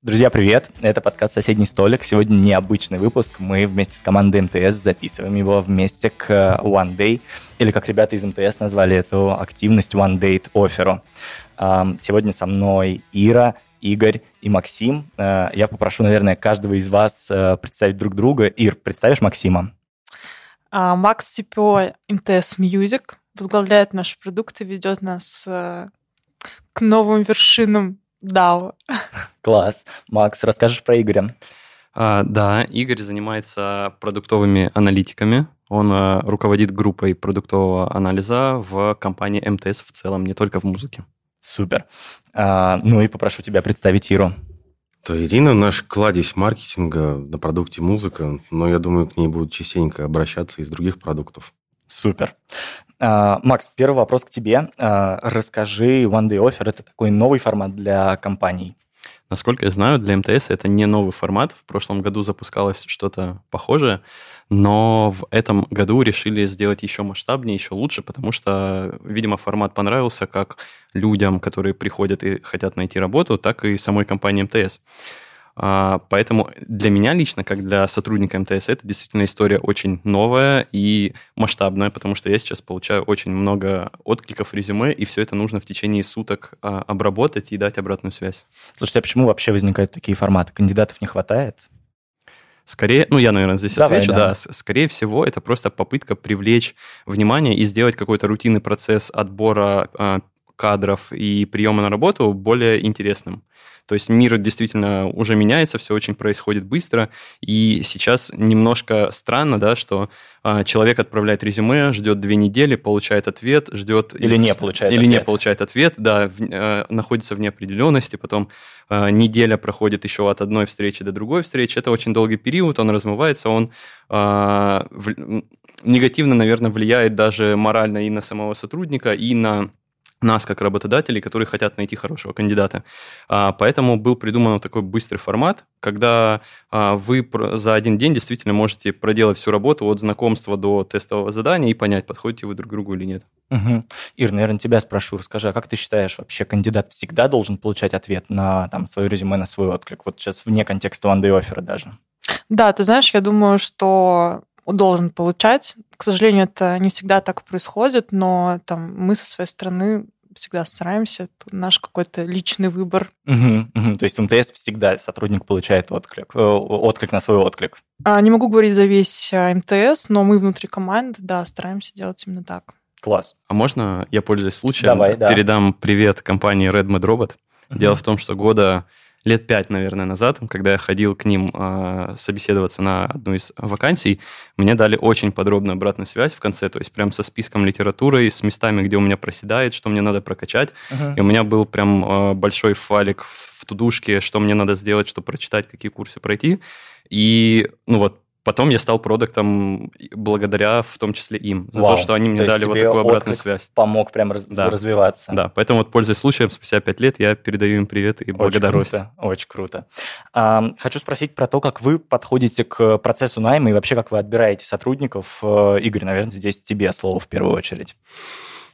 Друзья, привет! Это подкаст «Соседний столик». Сегодня необычный выпуск. Мы вместе с командой МТС записываем его вместе к One Day, или как ребята из МТС назвали эту активность One Date Offer. Сегодня со мной Ира, Игорь и Максим. Э, я попрошу, наверное, каждого из вас э, представить друг друга. Ир, представишь Максима? А, Макс Сипо, МТС Music, возглавляет наши продукты, ведет нас э, к новым вершинам DAO. Класс. Макс, расскажешь про Игоря? А, да, Игорь занимается продуктовыми аналитиками. Он а, руководит группой продуктового анализа в компании МТС в целом, не только в музыке. Супер. А, ну и попрошу тебя представить Иру. То Ирина наш кладезь маркетинга на продукте музыка, но я думаю, к ней будут частенько обращаться из других продуктов. Супер. А, Макс, первый вопрос к тебе. А, расскажи, One Day Offer – это такой новый формат для компаний. Насколько я знаю, для МТС это не новый формат. В прошлом году запускалось что-то похожее, но в этом году решили сделать еще масштабнее, еще лучше, потому что, видимо, формат понравился как людям, которые приходят и хотят найти работу, так и самой компании МТС. А, поэтому для меня лично, как для сотрудника МТС, это действительно история очень новая и масштабная, потому что я сейчас получаю очень много откликов резюме, и все это нужно в течение суток а, обработать и дать обратную связь. Слушайте, а почему вообще возникают такие форматы? Кандидатов не хватает? Скорее, ну я, наверное, здесь Давай, отвечу, да. да. Скорее всего, это просто попытка привлечь внимание и сделать какой-то рутинный процесс отбора э, кадров и приема на работу более интересным. То есть мир действительно уже меняется, все очень происходит быстро, и сейчас немножко странно, да, что э, человек отправляет резюме, ждет две недели, получает ответ, ждет... Или не получает Или ответ. не получает ответ, да, в, э, находится в неопределенности, потом э, неделя проходит еще от одной встречи до другой встречи. Это очень долгий период, он размывается, он э, в, негативно, наверное, влияет даже морально и на самого сотрудника, и на нас как работодателей, которые хотят найти хорошего кандидата. А, поэтому был придуман такой быстрый формат, когда а, вы за один день действительно можете проделать всю работу от знакомства до тестового задания и понять, подходите вы друг к другу или нет. Угу. Ир, наверное, тебя спрошу. Расскажи, а как ты считаешь, вообще кандидат всегда должен получать ответ на там, свое резюме, на свой отклик? Вот сейчас вне контекста one day offer даже. Да, ты знаешь, я думаю, что должен получать. К сожалению, это не всегда так происходит, но там мы со своей стороны всегда стараемся. Это наш какой-то личный выбор. Угу, угу. То есть МТС всегда сотрудник получает отклик, э, отклик на свой отклик. А, не могу говорить за весь а, МТС, но мы внутри команды, да, стараемся делать именно так. Класс. А можно я, пользуясь случаем, Давай, да. передам привет компании Redmond Robot? Угу. Дело в том, что года лет пять, наверное, назад, когда я ходил к ним э, собеседоваться на одну из вакансий, мне дали очень подробную обратную связь в конце, то есть прям со списком литературы, с местами, где у меня проседает, что мне надо прокачать. Uh-huh. И у меня был прям э, большой файлик в, в тудушке, что мне надо сделать, чтобы прочитать, какие курсы пройти. И, ну вот, Потом я стал продуктом благодаря в том числе им, за Вау. то, что они мне то дали вот такую обратную связь. Помог прям раз, да. развиваться. Да, поэтому вот пользуясь случаем, спустя пять лет я передаю им привет и благодарность. Очень круто, очень круто. А, хочу спросить про то, как вы подходите к процессу найма и вообще как вы отбираете сотрудников. Э, Игорь, наверное, здесь тебе слово в первую очередь.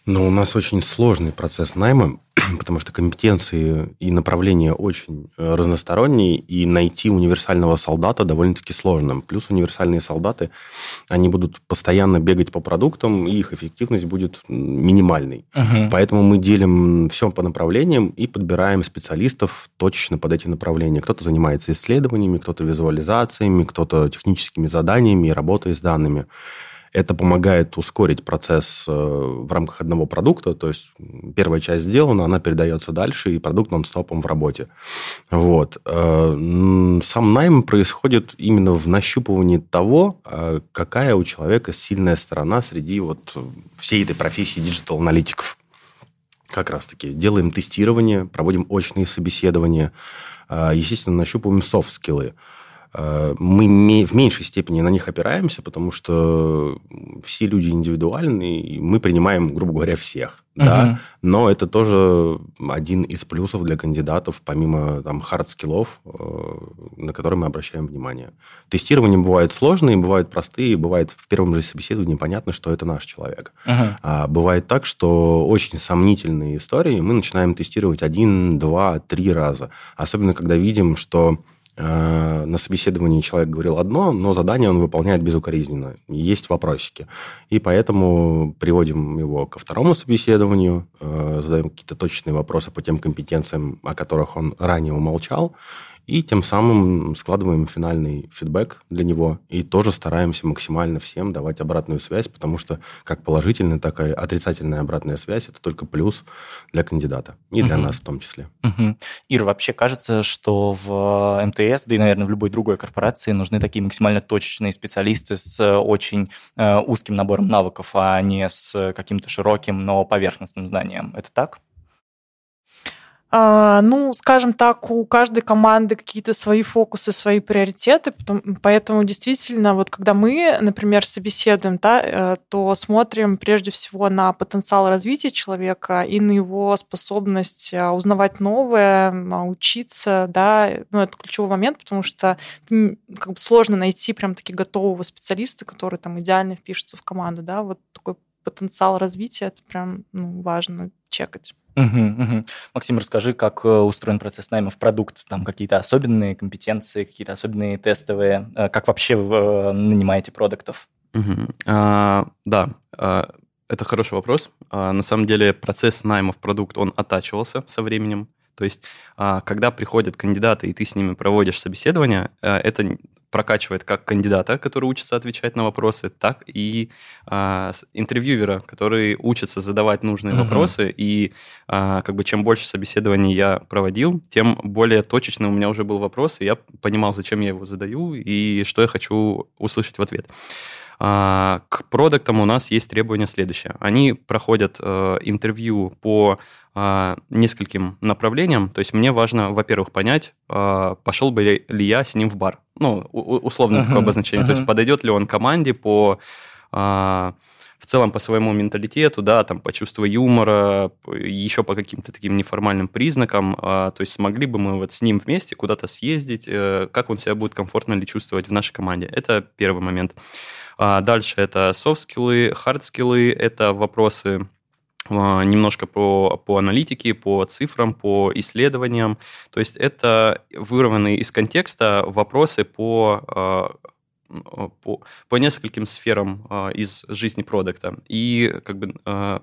Ну, у нас очень сложный процесс найма, потому что компетенции и направления очень э, разносторонние, и найти универсального солдата довольно-таки сложно. Плюс универсальные солдаты, они будут постоянно бегать по продуктам, и их эффективность будет минимальной. Угу. Поэтому мы делим все по направлениям и подбираем специалистов точечно под эти направления. Кто-то занимается исследованиями, кто-то визуализациями, кто-то техническими заданиями и работой с данными. Это помогает ускорить процесс э, в рамках одного продукта. То есть первая часть сделана, она передается дальше, и продукт нон-стопом в работе. Вот. Э, сам найм происходит именно в нащупывании того, э, какая у человека сильная сторона среди вот всей этой профессии digital-аналитиков. Как раз-таки делаем тестирование, проводим очные собеседования, естественно, нащупываем soft skill ы. Э, мы в меньшей степени на них опираемся, потому что все люди индивидуальны, и мы принимаем, грубо говоря, всех. Uh-huh. Да? Но это тоже один из плюсов для кандидатов, помимо там hard skill ов, э, на которые мы обращаем внимание. Тестирование бывает сложные, бывают простые, бывает в первом же собеседовании понятно, что это наш человек. Uh-huh. А бывает так, что очень сомнительные истории мы начинаем тестировать один, два, три раза. Особенно, когда видим, что на собеседовании человек говорил одно, но задание он выполняет безукоризненно. Есть вопросики. И поэтому приводим его ко второму собеседованию, э, задаем какие-то точные вопросы по тем компетенциям, о которых он ранее умолчал, и тем самым складываем финальный фидбэк для него и тоже стараемся максимально всем давать обратную связь, потому что как положительная, так и отрицательная обратная связь – это только плюс для кандидата и для угу. нас в том числе. Угу. Ир, вообще кажется, что в МТС, да и, наверное, в любой другой корпорации нужны такие максимально точечные специалисты с очень э, узким набором навыков, а не с каким-то широким, но поверхностным знанием. Это так? А, ну, скажем так, у каждой команды какие-то свои фокусы, свои приоритеты, поэтому действительно, вот когда мы, например, собеседуем, да, э, то смотрим прежде всего на потенциал развития человека и на его способность а, узнавать новое, а, учиться, да, ну, это ключевой момент, потому что как бы сложно найти прям таки готового специалиста, который там идеально впишется в команду, да, вот такой потенциал развития, это прям ну, важно чекать. Угу, угу. Максим, расскажи, как э, устроен процесс найма в продукт, там какие-то особенные компетенции, какие-то особенные тестовые, э, как вообще вы э, нанимаете продуктов? Угу. А, да, а, это хороший вопрос. А, на самом деле процесс найма в продукт, он оттачивался со временем. То есть, а, когда приходят кандидаты, и ты с ними проводишь собеседование, это прокачивает как кандидата, который учится отвечать на вопросы, так и а, интервьюера, который учится задавать нужные uh-huh. вопросы. И а, как бы чем больше собеседований я проводил, тем более точечно у меня уже был вопрос, и я понимал, зачем я его задаю и что я хочу услышать в ответ. К продуктам у нас есть требования следующие. Они проходят э, интервью по а, нескольким направлениям. То есть мне важно, во-первых, понять, а, пошел бы ли я с ним в бар. Ну, условно uh-huh, такое обозначение. Uh-huh. То есть подойдет ли он команде по в целом по своему менталитету, да, там, по чувству юмора, еще по каким-то таким неформальным признакам, то есть смогли бы мы вот с ним вместе куда-то съездить, э, как он себя будет комфортно ли чувствовать в нашей команде. Это первый момент. Дальше это софт-скиллы, хард-скиллы, это вопросы а, немножко по, по аналитике, по цифрам, по исследованиям. То есть это вырванные из контекста вопросы по а, по, по нескольким сферам из жизни продукта. И как бы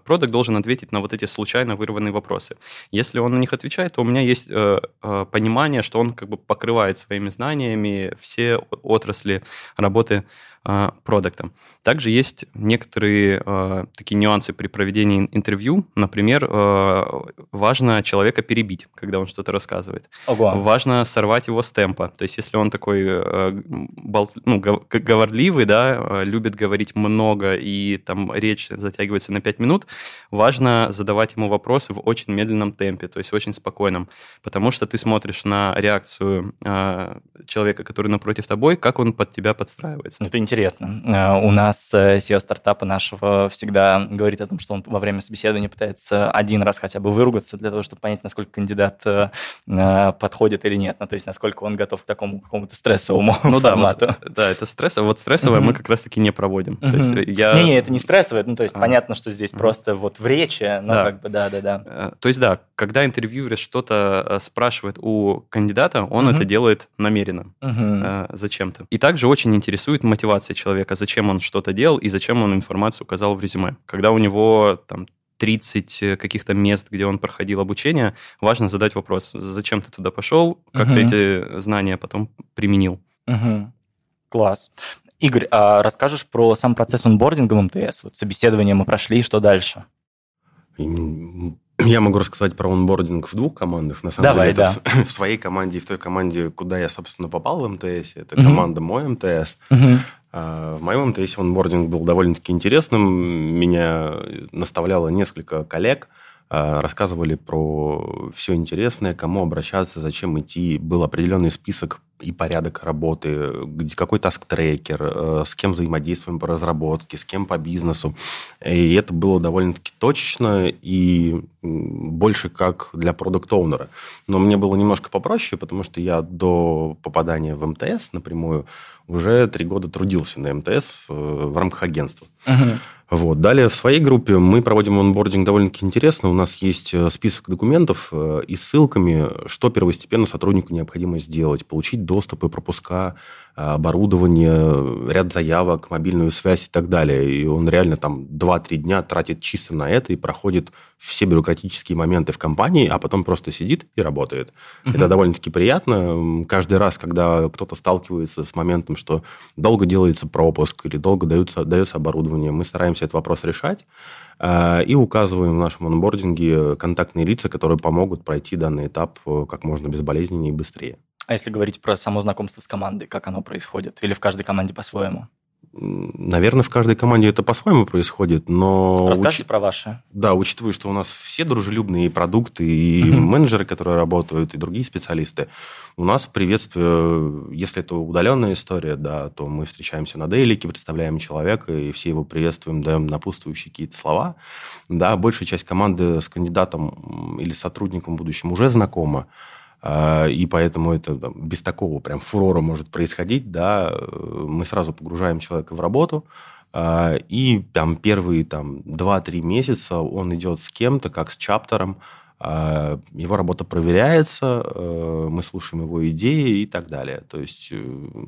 продукт должен ответить на вот эти случайно вырванные вопросы. Если он на них отвечает, то у меня есть э, э, понимание, что он как бы покрывает своими знаниями все отрасли работы а, продуктом. Также есть некоторые э, такие нюансы при проведении интервью. Например, э, важно человека перебить, когда он что-то рассказывает. Ого. Важно сорвать его с темпа. То есть, если он такой э, бол, ну, говорливый, да, любит говорить много и там речь затягивается на 5 минут, важно задавать ему вопросы в очень медленном темпе, то есть очень спокойном, потому что ты смотришь на реакцию человека, который напротив тобой, как он под тебя подстраивается. Это интересно. Э, у нас SEO стартапа нашего всегда говорит о том, что он во время собеседования пытается один раз хотя бы выругаться для того, чтобы понять, насколько кандидат э, э, подходит или нет. Ну, то есть, насколько он готов к такому какому-то стрессовому ну, формату. Да, вот, да, это стрессово. Вот стрессовое мы как раз-таки не проводим. То есть я... Не, не, это не стрессовое. Ну, то есть, а. понятно, что здесь просто вот в речи, ну, да. как бы, да-да-да. То есть, да, когда интервьюер что-то спрашивает у кандидата, он это делает намеренно, зачем-то. И также очень интересует мотивация мотивация человека, зачем он что-то делал и зачем он информацию указал в резюме. Когда у него там 30 э, каких-то мест, где он проходил обучение, важно задать вопрос, зачем ты туда пошел, как угу. ты эти знания потом применил. Угу. Класс. Игорь, а расскажешь про сам процесс онбординга в МТС? Вот собеседование мы прошли, что дальше? Я могу рассказать про онбординг в двух командах. На самом Давай, деле, это да. в, в своей команде и в той команде, куда я, собственно, попал в МТС. Это угу. команда мой МТС. Угу. А, в моем МТС онбординг был довольно-таки интересным. Меня наставляло несколько коллег, рассказывали про все интересное, кому обращаться, зачем идти. Был определенный список и порядок работы, какой task-tracker, э, с кем взаимодействуем по разработке, с кем по бизнесу. И это было довольно-таки точечно и больше как для product owner 'а. Но мне было немножко попроще, потому что я до попадания в МТС напрямую уже три года трудился на МТС э, в рамках агентства. Uh-huh. Вот. Далее в своей группе мы проводим онбординг довольно-таки интересно. У нас есть э, список документов э, и ссылками, что первостепенно сотруднику необходимо сделать. Получить доступ и пропуска оборудование, ряд заявок, мобильную связь и так далее. И он реально там 2-3 дня тратит чисто на это и проходит все бюрократические моменты в компании, а потом просто сидит и работает. Угу. Это довольно-таки приятно. Каждый раз, когда кто-то сталкивается с моментом, что долго делается пропуск или долго дается, дается оборудование, мы стараемся этот вопрос решать э, и указываем в нашем онбординге контактные лица, которые помогут пройти данный этап э, как можно безболезненнее и быстрее. А если говорить про само знакомство с командой, как оно происходит? Или в каждой команде по-своему? Наверное, в каждой команде это по-своему происходит, но... Расскажите уч... про ваши. Да, учитывая, что у нас все дружелюбные продукты, и менеджеры, которые работают, и другие специалисты, у нас приветствие, если это удаленная история, да, то мы встречаемся на дейлике, представляем человека, и все его приветствуем, даем напутствующие какие-то слова. Да, большая часть команды с кандидатом или сотрудником в будущем уже знакома. А, и поэтому это там, без такого прям фурора может происходить, да, мы сразу погружаем человека в работу, а, и там первые там 2-3 месяца он идет с кем-то, как с чаптером, его работа проверяется, э, мы слушаем его идеи и так далее. То есть, э,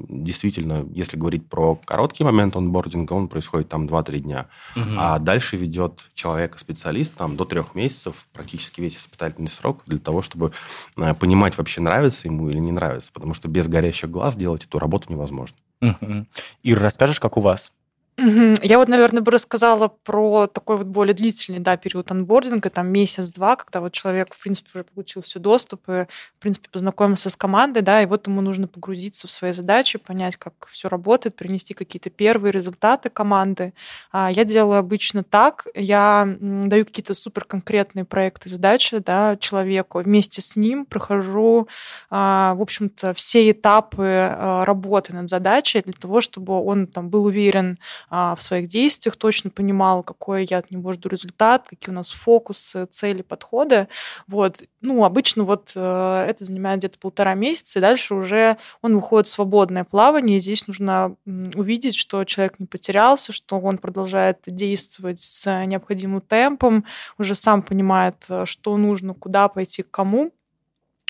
действительно, если говорить про короткий момент онбординга, он происходит там 2-3 дня. Угу. А дальше ведет человека-специалист там до трех месяцев, практически весь испытательный срок, для того, чтобы э, понимать, вообще нравится ему или не нравится. Потому что без горящих глаз делать эту работу невозможно. Угу. Ир, расскажешь, как у вас? Я вот, наверное, бы рассказала про такой вот более длительный да, период анбординга, там месяц-два, когда вот человек, в принципе, уже получил все доступы, в принципе, познакомился с командой, да, и вот ему нужно погрузиться в свои задачи, понять, как все работает, принести какие-то первые результаты команды. А я делаю обычно так, я даю какие-то супер конкретные проекты, задачи да, человеку, вместе с ним прохожу, а, в общем-то, все этапы а, работы над задачей для того, чтобы он там был уверен, а, в своих действиях, точно понимал, какой я от него жду результат, какие у нас фокусы, цели, подходы. Вот. Ну, обычно вот э, это занимает где-то полтора месяца, и дальше уже он выходит в свободное плавание. И здесь нужно увидеть, что человек не потерялся, что он продолжает действовать с необходимым темпом, уже сам понимает, э, что нужно, куда пойти, к кому.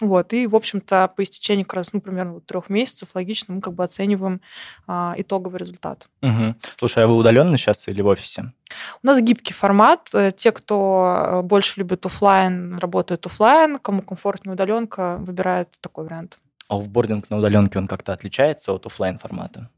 Вот, и, в общем-то, по истечении как раз, ну, примерно вот трех месяцев, логично, мы как бы оцениваем а, итоговый результат. Угу. Слушай, а вы удаленно сейчас или в офисе? У нас гибкий формат. Э, те, кто э, больше любит офлайн, работают офлайн, кому комфортнее удаленка, выбирают такой вариант. А офбординг на удаленке, он как-то отличается от офлайн формата?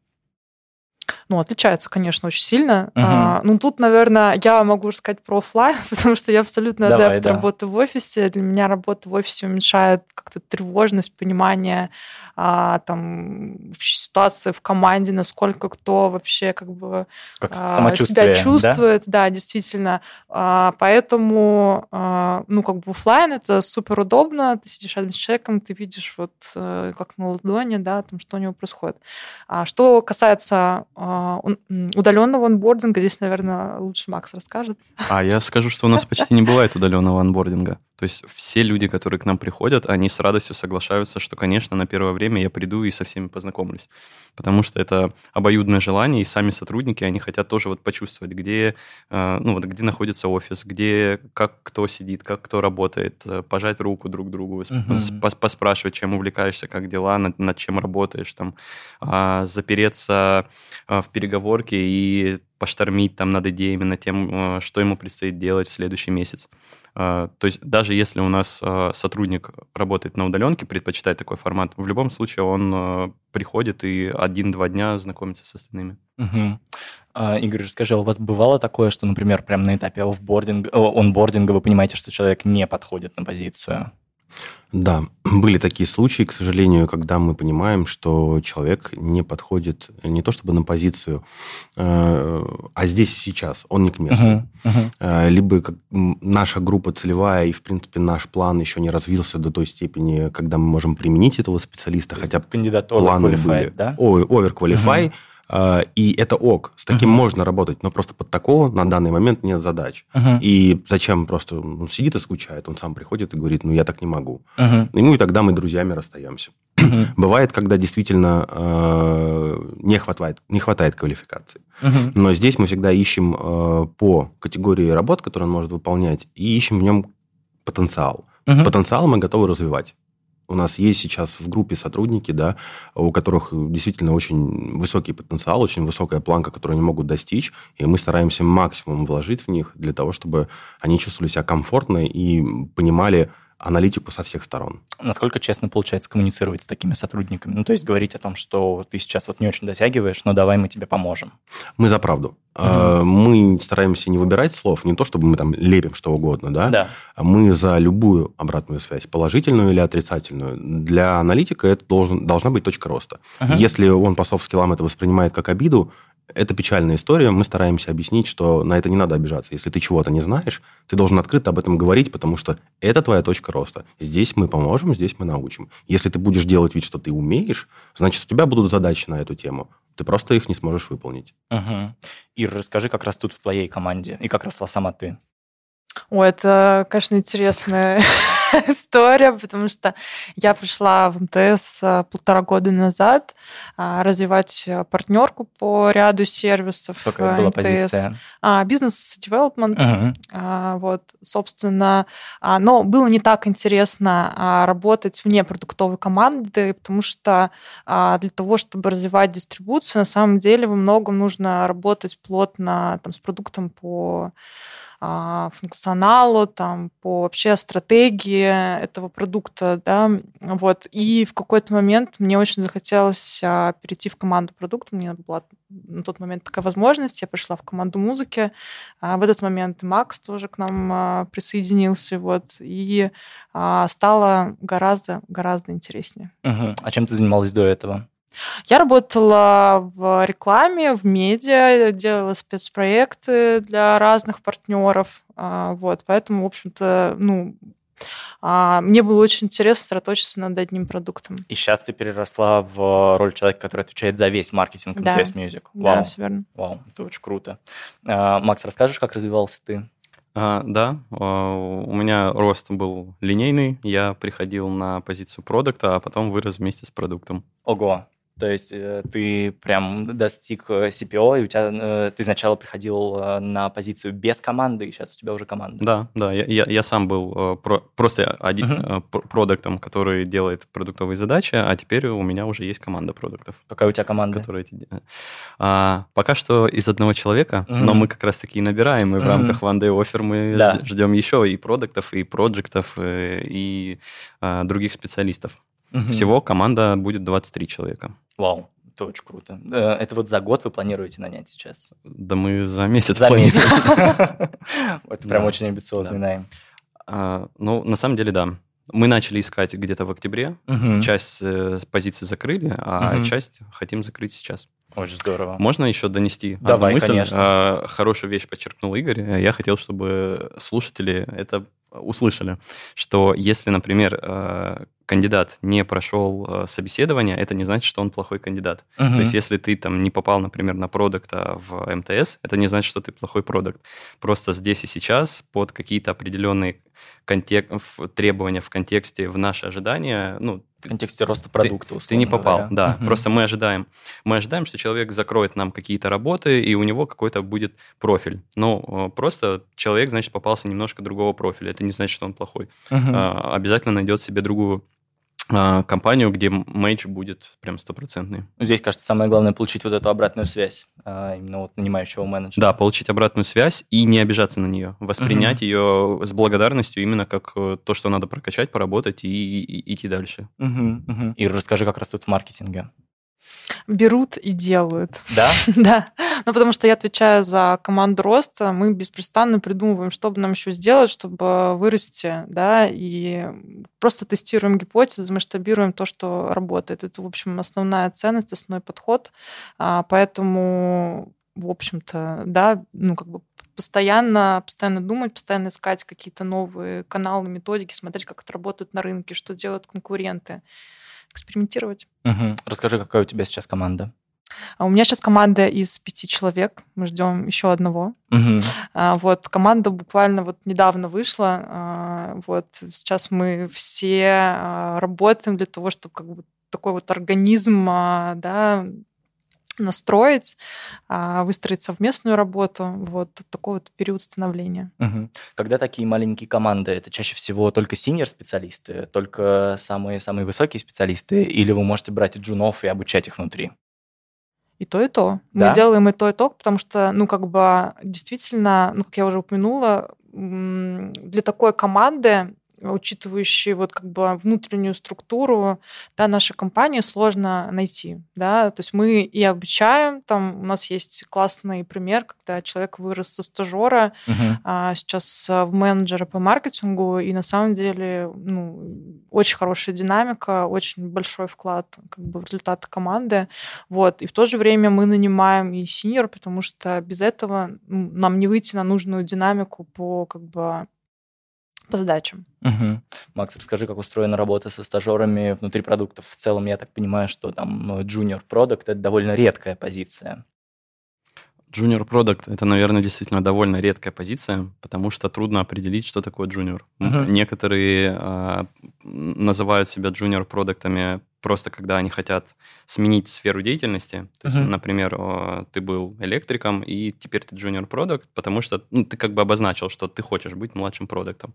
Ну, отличаются, конечно, очень сильно. Угу. А, ну, тут, наверное, я могу сказать про офлайн, потому что я абсолютно Давай, адепт да. работы в офисе. Для меня работа в офисе уменьшает как-то тревожность, понимание а, там вообще ситуации в команде, насколько кто вообще как бы как а, себя чувствует, да, да действительно. А, поэтому, а, ну, как бы офлайн это супер удобно. Ты сидишь рядом с человеком, ты видишь вот э, как на ладони, да, там что у него происходит. А, что касается а, удаленного онбординга, здесь, наверное, лучше Макс расскажет. А я скажу, что у нас почти не бывает удаленного онбординга. То есть все люди, которые к нам приходят, они с радостью соглашаются, что, конечно, на первое время я приду и со всеми познакомлюсь. Потому что это обоюдное желание, и сами сотрудники, они хотят тоже вот почувствовать, где, э, ну, вот где находится офис, где, как кто сидит, как кто работает, э, пожать руку друг другу, uh-huh. поспрашивать, чем увлекаешься, как дела, над, над чем работаешь, там, а, запереться а, в переговорке и поштормить там над идеями, над тем, э, что ему предстоит делать в следующий месяц. А, то есть даже если у нас а, сотрудник работает на удаленке, предпочитает такой формат, в любом случае он а, приходит и один-два дня знакомится с остальными. Угу. Игорь, расскажи, у вас бывало такое, что, например, прямо на этапе офбординга, онбординга вы понимаете, что человек не подходит на позицию? Да, были такие случаи, к сожалению, когда мы понимаем, что человек не подходит не то чтобы на позицию, э, а здесь и сейчас, он не к месту. Uh-huh, uh-huh. Либо наша группа целевая, и, в принципе, наш план еще не развился до той степени, когда мы можем применить этого специалиста, то хотя кандидат планы были. да? Overqualified, uh-huh. А, и это ок, с таким uh-huh. можно работать, но просто под такого на данный момент нет задач. Uh-huh. И зачем просто он сидит и скучает, он сам приходит и говорит, ну я так не могу. Uh-huh. И, ну и тогда мы друзьями расстаемся. Uh-huh. Бывает, когда действительно э, не, хватает, не хватает квалификации. Uh-huh. Но здесь мы всегда ищем э, по категории работ, которые он может выполнять, и ищем в нем потенциал. Uh-huh. Потенциал мы готовы развивать. У нас есть сейчас в группе сотрудники, да, у которых действительно очень высокий потенциал, очень высокая планка, которую они могут достичь, и мы стараемся максимум вложить в них для того, чтобы они чувствовали себя комфортно и понимали, аналитику со всех сторон. Насколько честно получается коммуницировать с такими сотрудниками? Ну, то есть говорить о том, что ты сейчас вот не очень дотягиваешь, но давай мы тебе поможем. Мы за правду. Угу. Мы стараемся не выбирать слов, не то, чтобы мы там лепим что угодно, да? Да. Мы за любую обратную связь, положительную или отрицательную. Для аналитика это должен, должна быть точка роста. Угу. Если он по софт-скиллам это воспринимает как обиду, это печальная история. Мы стараемся объяснить, что на это не надо обижаться. Если ты чего-то не знаешь, ты должен открыто об этом говорить, потому что это твоя точка роста. Здесь мы поможем, здесь мы научим. Если ты будешь делать вид, что ты умеешь, значит, у тебя будут задачи на эту тему. Ты просто их не сможешь выполнить. Угу. Ир, расскажи, как растут в твоей команде и как росла сама ты. О, это, конечно, интересная история, потому что я пришла в МТС а, полтора года назад а, развивать партнерку по ряду сервисов Какая была МТС. позиция? Бизнес-девелопмент. Uh-huh. Вот, собственно, но было не так интересно работать вне продуктовой команды, потому что для того, чтобы развивать дистрибуцию, на самом деле во многом нужно работать плотно там, с продуктом по а, функционалу, там, по вообще стратегии этого продукта, да, вот. И в какой-то момент мне очень захотелось а, перейти в команду продукта, у меня была на тот момент такая возможность, я пришла в команду музыки, а в этот момент Макс тоже к нам присоединился, вот, и стало гораздо, гораздо интереснее. Угу. А чем ты занималась до этого? Я работала в рекламе, в медиа, делала спецпроекты для разных партнеров. А, вот, поэтому, в общем-то, ну, а, мне было очень интересно сосредоточиться над одним продуктом. И сейчас ты переросла в роль человека, который отвечает за весь маркетинг да. MTS Music. Вау. Да, все верно. Вау, это очень круто. А, Макс, расскажешь, как развивался ты? А, да, у меня рост был линейный. Я приходил на позицию продукта, а потом вырос вместе с продуктом. Ого, то есть э, ты прям достиг э, CPO, и у тебя э, ты сначала приходил на позицию без команды, и сейчас у тебя уже команда. Да, да, я, я, я сам был про, просто один uh-huh. продуктом, который делает продуктовые задачи, а теперь у меня уже есть команда продуктов. Какая у тебя команда? Которые а, пока что из одного человека, uh-huh. но мы как раз таки и набираем, и в uh-huh. рамках One Day Offer мы да. ждем еще и продуктов, и проектов, и а, других специалистов. Всего команда будет 23 человека. Вау, это очень круто. Э, это вот за год вы планируете нанять сейчас? Да мы за месяц. За месяц. Это прям очень амбициозный найм. А, ну, на самом деле, да. Мы начали искать где-то в октябре. Часть э, позиций закрыли, а часть хотим закрыть сейчас. Очень здорово. Можно еще донести Давай, мысль? конечно. А, хорошую вещь подчеркнул Игорь. Я хотел, чтобы слушатели это услышали, что если, например, э, кандидат не прошел э, собеседование, это не значит, что он плохой кандидат. Uh-huh. То есть, если ты там не попал, например, на продукта в МТС, это не значит, что ты плохой продукт. Просто здесь и сейчас под какие-то определенные контек... требования в контексте, в наши ожидания, ну, в контексте роста продукта, ты, ты не попал, говоря. да. Угу. Просто мы ожидаем, мы ожидаем, что человек закроет нам какие-то работы, и у него какой-то будет профиль. Но э, просто человек, значит, попался немножко другого профиля. Это не значит, что он плохой. Угу. А, обязательно найдет себе другую компанию, где мейдж будет прям стопроцентный. Здесь, кажется, самое главное получить вот эту обратную связь а, именно вот нанимающего менеджера. Да, получить обратную связь и не обижаться на нее, воспринять угу. ее с благодарностью именно как э, то, что надо прокачать, поработать и, и, и идти дальше. Угу, угу. И расскажи, как растут в маркетинге. Берут и делают. Да? да. Ну, потому что я отвечаю за команду роста. Мы беспрестанно придумываем, что бы нам еще сделать, чтобы вырасти, да, и просто тестируем гипотезы, масштабируем то, что работает. Это, в общем, основная ценность, основной подход. А, поэтому, в общем-то, да, ну, как бы постоянно, постоянно думать, постоянно искать какие-то новые каналы, методики, смотреть, как это работает на рынке, что делают конкуренты, экспериментировать. Угу. Расскажи, какая у тебя сейчас команда? А у меня сейчас команда из пяти человек. Мы ждем еще одного. Угу. Вот команда буквально вот недавно вышла. А, вот сейчас мы все работаем для того, чтобы как бы такой вот организм, да, настроить, а, выстроить совместную работу. Вот такой вот период становления. Угу. Когда такие маленькие команды, это чаще всего только синьор-специалисты, только самые-самые высокие специалисты, или вы можете брать и джунов и обучать их внутри? И то, и то. Да? Мы делаем и то, и то, потому что, ну, как бы, действительно, ну, как я уже упомянула, для такой команды учитывающие вот как бы внутреннюю структуру да, нашей компании, сложно найти. Да? То есть мы и обучаем, там у нас есть классный пример, когда человек вырос со стажера, Угу. а сейчас в менеджера по маркетингу, и на самом деле ну, очень хорошая динамика, очень большой вклад как бы, в результаты команды. Вот. И в то же время мы нанимаем и синьор, потому что без этого нам не выйти на нужную динамику по как бы по задачам. Угу. Макс, расскажи, как устроена работа со стажерами внутри продуктов. В целом, я так понимаю, что там junior product – это довольно редкая позиция. Junior Product — это, наверное, действительно довольно редкая позиция, потому что трудно определить, что такое junior. Мгм. Некоторые а, называют себя junior продуктами просто когда они хотят сменить сферу деятельности. То есть, Мгм. например, ты был электриком, и теперь ты junior продукт, потому что ну, ты как бы обозначил, что ты хочешь быть младшим продуктом.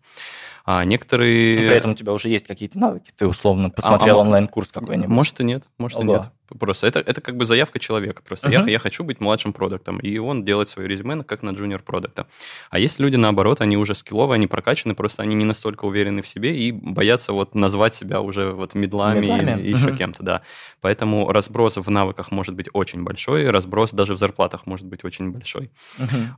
А некоторые... Но при этом у тебя уже есть какие-то навыки. Ты условно посмотрел а- онлайн-курс какой-нибудь. Может и нет, может и Ого. нет. Просто это, это как бы заявка человека. Просто я, Мгм. я хочу быть младшим продуктом, и он делает свое резюме как на junior продукта. А есть люди, наоборот, они уже скилловые, они прокачаны, просто они не настолько уверены в себе и боятся вот назвать себя уже вот медлами, Медлами? и еще кем-то, да. Поэтому разброс в навыках может быть очень большой, разброс даже в зарплатах может быть очень большой.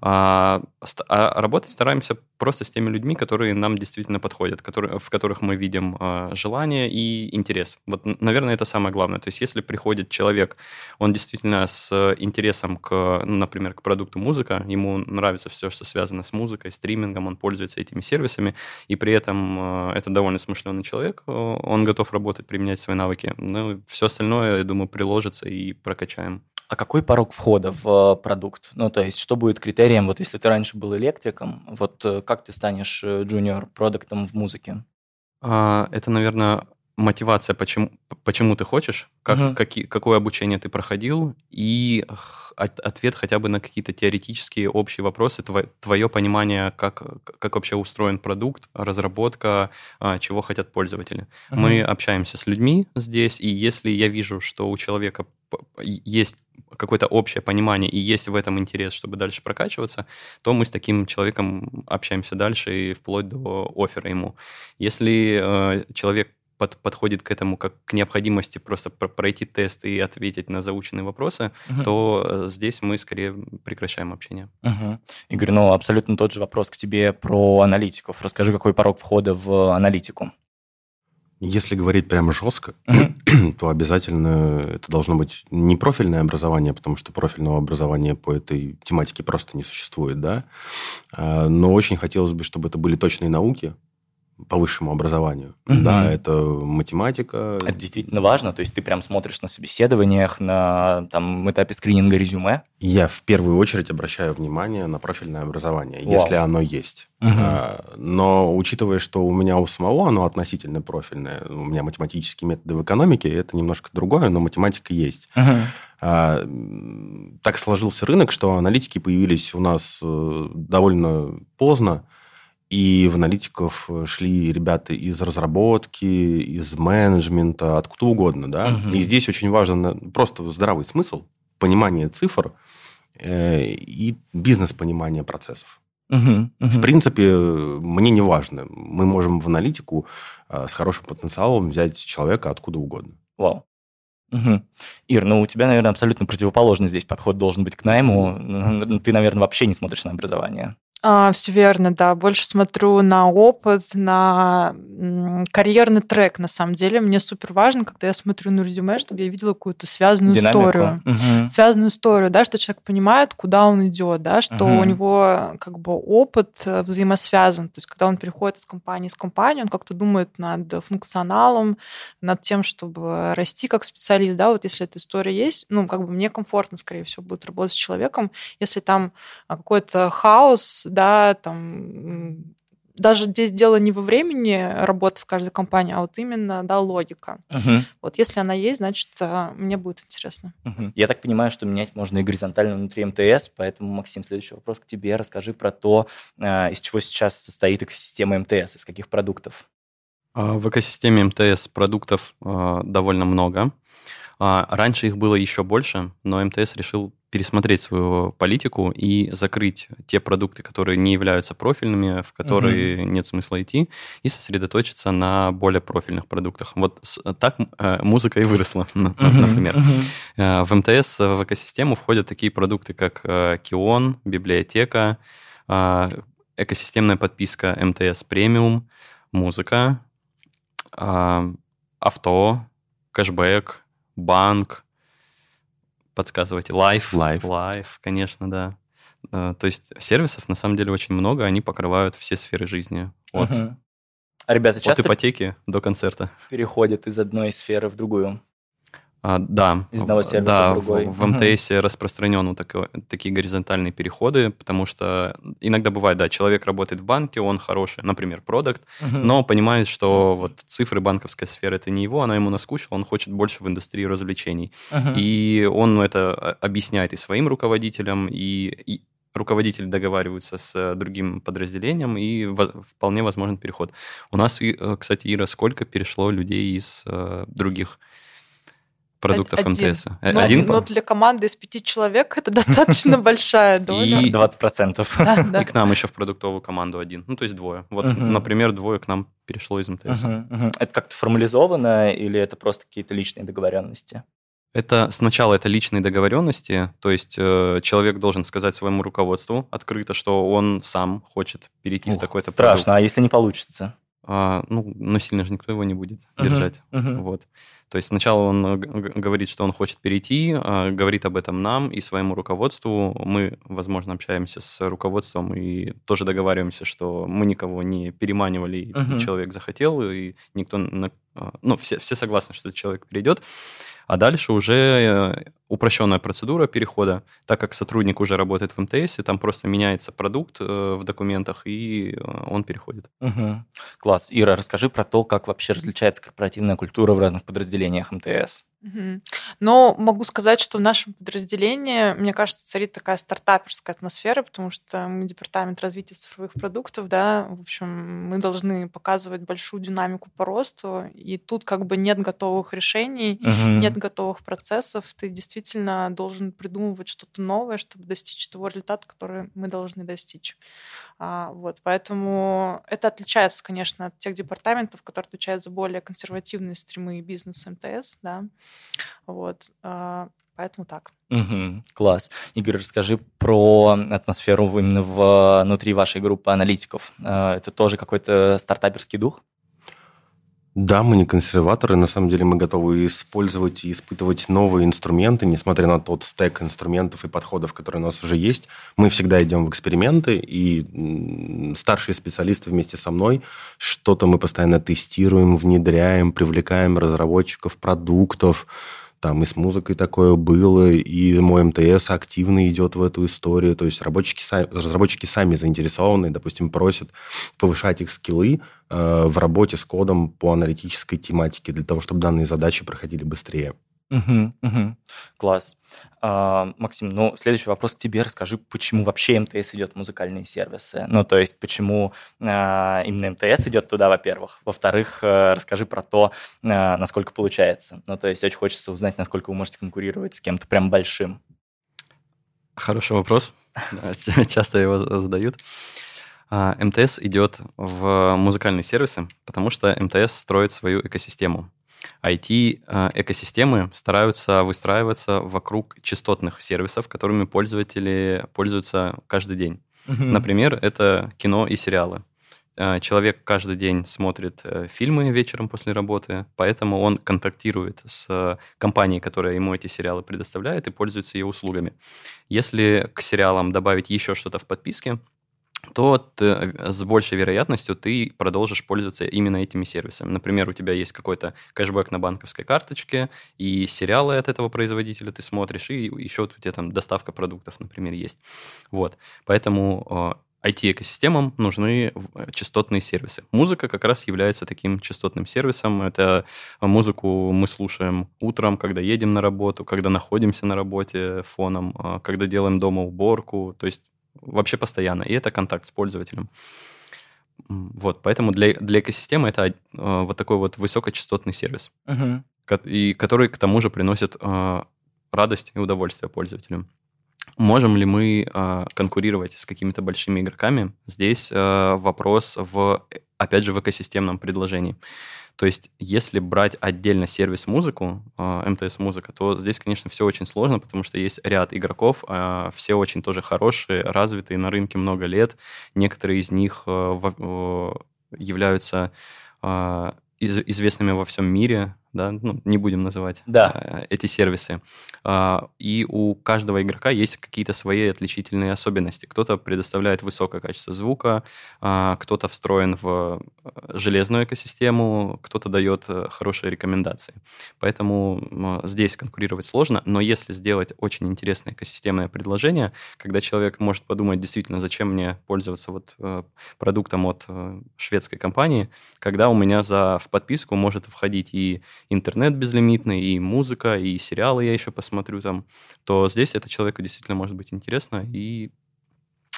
А, а работать стараемся просто с теми людьми, которые нам действительно подходят, которые, в которых мы видим а, желание и интерес. Вот, наверное, это самое главное. То есть, если приходит человек, он действительно с интересом к, ну, например, к продукту музыка, ему нравится все, что связано с музыкой, стримингом, он пользуется этими сервисами, и при этом а, это довольно смышленый человек, он готов работать, применять свои навыки. Ну, все остальное, я думаю, приложится и прокачаем. А какой порог входа в э, продукт? Ну, то есть, что будет критерием, вот если ты раньше был электриком, вот э, как ты станешь э, junior-продуктом в музыке? А, Это, наверное, мотивация, почему, почему ты хочешь, как, Мгм. какие, какое обучение ты проходил, и от- ответ хотя бы на какие-то теоретические общие вопросы, тво- твое понимание, как, как вообще устроен продукт, разработка, а, чего хотят пользователи. Мы общаемся с людьми здесь, и если я вижу, что у человека есть какое-то общее понимание и есть в этом интерес, чтобы дальше прокачиваться, то мы с таким человеком общаемся дальше и вплоть до оффера ему. Если э, человек под- подходит к этому как к необходимости просто про- пройти тест и ответить на заученные вопросы, Мгм. то э, здесь мы скорее прекращаем общение. Мгм. Игорь, ну, абсолютно тот же вопрос к тебе про аналитиков. Расскажи, какой порог входа в аналитику? Если говорить прям жестко, то обязательно это должно быть не профильное образование, потому что профильного образования по этой тематике просто не существует, да. А, Но очень хотелось бы, чтобы это были точные науки по высшему образованию. Мгм. Да, это математика. Это действительно важно, то есть ты прям смотришь на собеседованиях, на там, этапе скрининга резюме. Я в первую очередь обращаю внимание на профильное образование, Вау. если оно есть. Мгм. А, Но учитывая, что у меня у самого оно относительно профильное, у меня математические методы в экономике, это немножко другое, но математика есть. Мгм. А, Так сложился рынок, что аналитики появились у нас э, довольно поздно, и в аналитиков шли ребята из разработки, из менеджмента, откуда угодно, да. Мгм. И здесь очень важен э, просто здравый смысл, понимание цифр э, и бизнес-понимание процессов. Мгм. В Мгм. принципе, э, мне не важно. Мы можем в аналитику э, с хорошим потенциалом взять человека откуда угодно. Вау. Угу. Ир, ну у тебя, наверное, абсолютно противоположный здесь подход должен быть к найму. Ты, наверное, вообще не смотришь на образование. А, все верно, да. Больше смотрю на опыт, на карьерный трек, на самом деле. Мне супер важно, когда я смотрю на резюме, чтобы я видела какую-то связанную Динамику. историю. Угу. Связанную историю, да, что человек понимает, куда он идет, да, что угу. у него как бы опыт э, взаимосвязан. То есть, когда он переходит из компании в компанию, он как-то думает над функционалом, над тем, чтобы расти как специалист, да, вот если эта история есть, ну, как бы мне комфортно, скорее всего, будет работать с человеком, если там а, какой-то хаос, да, там даже здесь дело не во времени работы в каждой компании, а вот именно, да, логика. Uh-huh. Вот если она есть, значит, э, мне будет интересно. Uh-huh. Я так понимаю, что менять можно и горизонтально внутри МТС, поэтому, Максим, следующий вопрос к тебе. Расскажи про то, э, из чего сейчас состоит экосистема МТС, из каких продуктов. А, в экосистеме МТС продуктов довольно много. А, раньше их было еще больше, но МТС решил пересмотреть свою политику и закрыть те продукты, которые не являются профильными, в которые угу. нет смысла идти, и сосредоточиться на более профильных продуктах. Вот так э, музыка и выросла, угу. например. Угу. В МТС в экосистему входят такие продукты, как Кион, библиотека, экосистемная подписка МТС премиум, музыка, авто, кэшбэк, банк, подсказывайте. Live. Live. Live, конечно, да. Э, то есть сервисов на самом деле очень много, они покрывают все сферы жизни. От, угу. а ребята часто от ипотеки до концерта. Переходят из одной сферы в другую. А, да. Из одного сервиса да, в другой. В, в МТС угу. распространены такие, такие горизонтальные переходы, потому что иногда бывает, да, человек работает в банке, он хороший, например, продукт, угу. но понимает, что вот цифры банковской сферы это не его, она ему наскучила, он хочет больше в индустрии развлечений. Угу. И он это а, объясняет и своим руководителям, и, и руководители договариваются с другим подразделением, и вполне возможен переход. У нас, э, кстати, Ира, сколько перешло людей из э, других продуктов Один. МТС. Э, но, Один? но для команды из пяти человек это достаточно большая доля. И 20%. Да, да. И к нам еще в продуктовую команду один. Ну, то есть двое. Вот, угу. например, двое к нам перешло из МТС. Угу, угу. Это как-то формализовано или это просто какие-то личные договоренности? Это сначала это личные договоренности, то есть э, человек должен сказать своему руководству открыто, что он сам хочет перейти Ух, в такой-то Страшно, продукт. а если не получится? А, ну, насильно же никто его не будет uh-huh, держать. Uh-huh. Вот. То есть сначала он э, говорит, что он хочет перейти, а, говорит об этом нам и своему руководству. Мы, возможно, общаемся с руководством и тоже договариваемся, что мы никого не переманивали, uh-huh. человек захотел, и никто... А, ну, все, все согласны, что этот человек перейдет. А дальше уже э, упрощенная процедура перехода, так как сотрудник уже работает в МТС, и там просто меняется продукт э, в документах, и э, он переходит. Угу. Класс. Ира, расскажи про то, как вообще различается корпоративная культура в разных подразделениях МТС. Угу. Но могу сказать, что в нашем подразделении, мне кажется, царит такая стартаперская атмосфера, потому что мы департамент развития цифровых продуктов, да, в общем, мы должны показывать большую динамику по росту, и тут как бы нет готовых решений, угу. нет готовых процессов, ты действительно должен придумывать что-то новое, чтобы достичь того результата, который мы должны достичь. А, вот, поэтому это отличается, конечно, от тех департаментов, которые отвечают за более консервативные стримы бизнеса МТС, да, вот, а, поэтому так. Угу, класс. Игорь, расскажи про атмосферу именно внутри вашей группы аналитиков. А, это тоже какой-то стартаперский дух? Да, мы не консерваторы. На самом деле мы готовы использовать и испытывать новые инструменты, несмотря на тот стек инструментов и подходов, которые у нас уже есть. Мы всегда идем в эксперименты, и старшие специалисты вместе со мной что-то мы постоянно тестируем, внедряем, привлекаем разработчиков продуктов, там и с музыкой такое было, и мой МТС активно идет в эту историю. То есть разработчики, разработчики сами заинтересованы, допустим, просят повышать их скиллы э, в работе с кодом по аналитической тематике для того, чтобы данные задачи проходили быстрее. Угу, угу. Класс. А, Максим, ну, следующий вопрос к тебе. Расскажи, почему вообще МТС идет в музыкальные сервисы? Ну, то есть, почему а, именно МТС идет туда, во-первых. Во-вторых, а, расскажи про то, а, насколько получается. Ну, то есть, очень хочется узнать, насколько вы можете конкурировать с кем-то прям большим. Хороший вопрос. Часто его задают. А, МТС идет в музыкальные сервисы, потому что МТС строит свою экосистему. IT-экосистемы стараются выстраиваться вокруг частотных сервисов, которыми пользователи пользуются каждый день. Mm-hmm. Например, это кино и сериалы. Э, человек каждый день смотрит э, фильмы вечером после работы, поэтому он контактирует с компанией, которая ему эти сериалы предоставляет, и пользуется ее услугами. Если к сериалам добавить еще что-то в подписке, то ты, э, с большей вероятностью ты продолжишь пользоваться именно этими сервисами. Например, у тебя есть какой-то кэшбэк на банковской карточке, и сериалы от этого производителя ты смотришь, и еще у тебя там доставка продуктов, например, есть. Вот. Поэтому IT-экосистемам э, нужны э, частотные сервисы. Музыка как раз является таким частотным сервисом. Это музыку мы слушаем утром, когда едем на работу, когда находимся на работе фоном, когда делаем дома уборку. То есть вообще постоянно, и это контакт с пользователем. Вот, поэтому для, для экосистемы это э, вот такой вот высокочастотный сервис, uh-huh. и который к тому же приносит э, радость и удовольствие пользователям. Можем ли мы э, конкурировать с какими-то большими игроками? Здесь э, вопрос в, опять же, в экосистемном предложении. То есть, если брать отдельно сервис музыку, а, МТС музыка, то здесь, конечно, все очень сложно, потому что есть ряд игроков, а, все очень тоже хорошие, развитые на рынке много лет. Некоторые из них а, являются известными во всем мире, да, ну, не будем называть да. э, эти сервисы. Э, и у каждого игрока есть какие-то свои отличительные особенности. Кто-то предоставляет высокое качество звука, э, кто-то встроен в э, железную экосистему, кто-то дает э, хорошие рекомендации. Поэтому здесь конкурировать сложно, но если сделать очень интересное экосистемное предложение, когда человек может подумать, действительно, зачем мне пользоваться вот продуктом от шведской компании, когда у меня за в подписку может входить и интернет безлимитный, и музыка, и сериалы я еще посмотрю там, то здесь это человеку действительно может быть интересно, и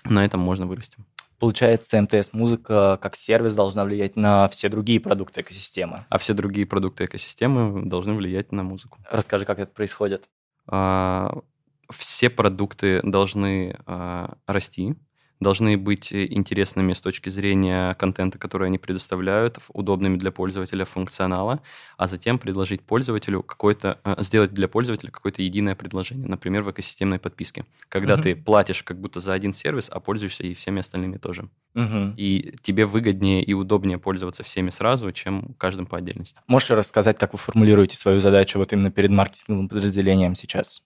на этом можно вырасти. Получается, МТС-музыка как сервис должна влиять на все другие продукты экосистемы. А все другие продукты экосистемы должны влиять на музыку. Расскажи, как это происходит. А, все продукты должны а, расти, должны быть интересными с точки зрения контента, который они предоставляют, удобными для пользователя функционала, а затем предложить пользователю какое-то, э, сделать для пользователя какое-то единое предложение, например, в экосистемной подписке, когда uh-huh. ты платишь как будто за один сервис, а пользуешься и всеми остальными тоже. Uh-huh. И тебе выгоднее и удобнее пользоваться всеми сразу, чем каждым по отдельности. Можешь рассказать, как вы формулируете свою задачу вот именно перед маркетинговым подразделением сейчас?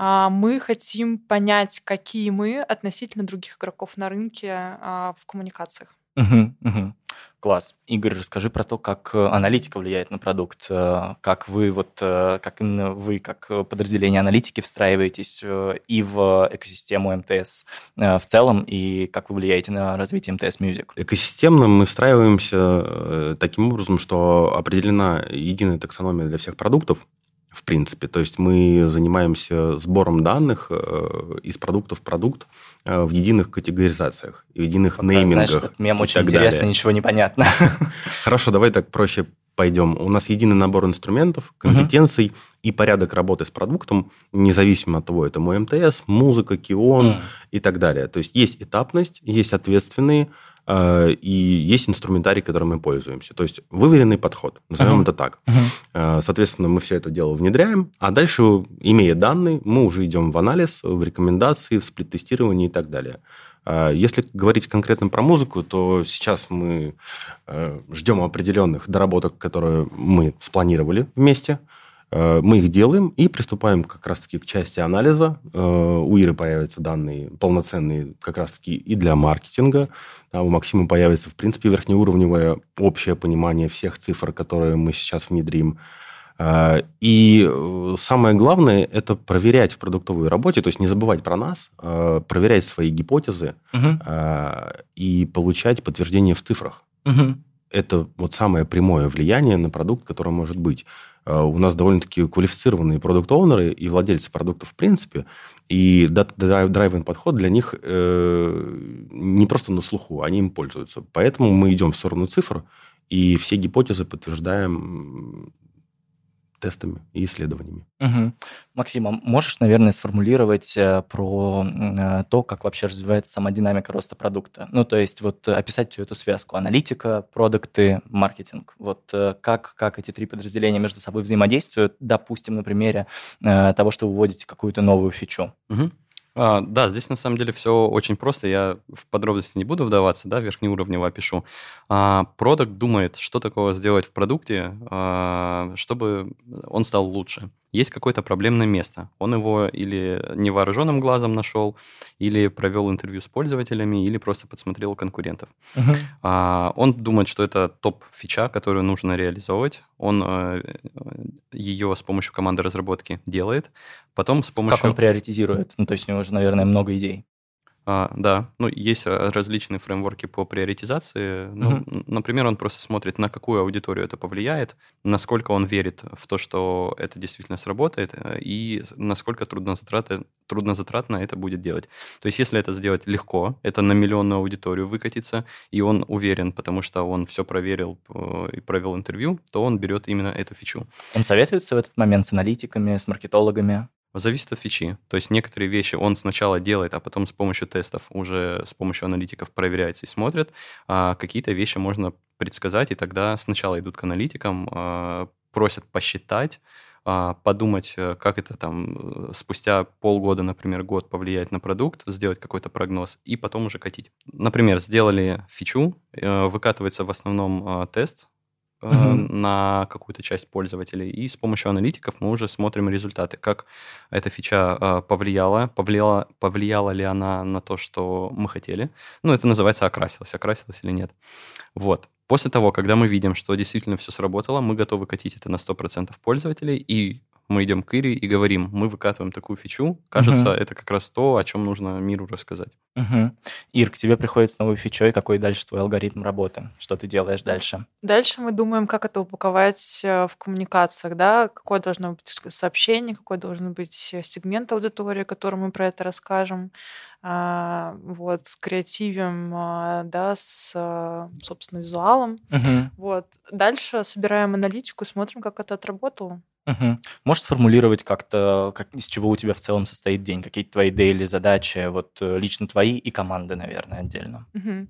А, мы хотим понять, какие мы относительно других игроков на рынке а, в коммуникациях. Угу, угу. Класс. Игорь, расскажи про то, как э, аналитика влияет на продукт, э, как вы вот, э, как именно вы, как подразделение аналитики встраиваетесь и в экосистему МТС в целом, и как вы влияете на развитие МТС Music? Экосистемно мы встраиваемся таким образом, что определена единая таксономия для всех продуктов, в принципе. То есть мы занимаемся сбором данных э, из продукта в продукт э, в единых категоризациях, в единых вот неймингах. Знаешь, мем очень интересно, далее. ничего не понятно. Хорошо, давай так проще пойдем. У нас единый набор инструментов, компетенций uh-huh. и порядок работы с продуктом, независимо от того, это мой МТС, музыка, Кион uh-huh. и так далее. То есть есть этапность, есть ответственные, э, и есть инструментарий, которым мы пользуемся. То есть выверенный подход, назовем uh-huh. это так. Uh-huh. Соответственно, мы все это дело внедряем, а дальше, имея данные, мы уже идем в анализ, в рекомендации, в сплит-тестирование и так далее. А если говорить конкретно про музыку, то сейчас мы э, ждем определенных доработок, которые мы спланировали вместе. Э, мы их делаем и приступаем как раз-таки к части анализа. Э, у Иры появятся данные полноценные как раз-таки и для маркетинга. У Максима появится, в принципе, верхнеуровневое общее понимание всех цифр, которые мы сейчас внедрим. А, и э, самое главное – это проверять в продуктовой работе, то есть не забывать про нас, а проверять свои гипотезы угу. и получать подтверждение в цифрах. Угу. Это вот самое прямое влияние на продукт, которое может быть. У нас довольно-таки квалифицированные продукт-оунеры и владельцы продуктов в принципе, и драйвен подход для них э, не просто на слуху, они им пользуются. Поэтому мы идем в сторону цифр, и все гипотезы подтверждаем тестами и исследованиями. Угу. Максим, а можешь, наверное, сформулировать э, про э, то, как вообще развивается сама динамика роста продукта? Ну, то есть вот описать всю эту связку. Аналитика, продукты, маркетинг. Вот как, как эти три подразделения между собой взаимодействуют, допустим, на примере того, что вы вводите какую-то новую фичу? Угу. А, да, здесь на самом деле все очень просто. Я в подробности не буду вдаваться, да, верхнеуровнево опишу. А, продукт думает, что такого сделать в продукте, а, чтобы он стал лучше есть какое-то проблемное место. Он его или невооруженным глазом нашел, или провел интервью с пользователями, или просто подсмотрел конкурентов. Uh-huh. А, он думает, что это топ-фича, которую нужно реализовывать. Он э, ее с помощью команды разработки делает. Потом с помощью... Как он приоритизирует? Ну, то есть у него уже, наверное, много идей. А, да, ну, есть различные фреймворки по приоритизации. Ну, uh-huh. Например, он просто смотрит, на какую аудиторию это повлияет, насколько он верит в то, что это действительно сработает, э, и насколько труднозатратно, труднозатратно это будет делать. То есть, если это сделать легко, это на миллионную аудиторию выкатится, и он уверен, потому что он все проверил э, и провел интервью, то он берет именно эту фичу. Он советуется в этот момент с аналитиками, с маркетологами? Зависит от фичи. То есть некоторые вещи он сначала делает, а потом с помощью тестов, уже с помощью аналитиков проверяется и смотрит. А какие-то вещи можно предсказать, и тогда сначала идут к аналитикам, а, просят посчитать, а, подумать, э, как это там э, спустя полгода, например, год повлияет на продукт, сделать какой-то прогноз и потом уже катить. Например, сделали фичу, э, выкатывается в основном тест, угу. на какую-то часть пользователей. И с помощью аналитиков мы уже смотрим результаты, как эта фича э, повлияла, повлияла, повлияла ли она на то, что мы хотели. Ну, это называется окрасилась, окрасилась или нет. Вот. После того, когда мы видим, что действительно все сработало, мы готовы катить это на 100% пользователей, и мы идем к Ире и говорим, мы выкатываем такую фичу, кажется, uh-huh. это как раз то, о чем нужно миру рассказать. Uh-huh. Ир, к тебе приходит с новой фичой, какой дальше твой алгоритм работы? Что ты делаешь дальше? Дальше мы думаем, как это упаковать э, в коммуникациях, да, какое должно быть сообщение, какой должен быть сегмент аудитории, которому мы про это расскажем, а, вот, с креативом, а, да, с, собственно, визуалом. Uh-huh. Вот. Дальше собираем аналитику, смотрим, как это отработало. Угу. Можешь сформулировать как-то, как, из чего у тебя в целом состоит день? Какие-то твои дейли задачи, вот э, лично твои и команды, наверное, отдельно? Угу.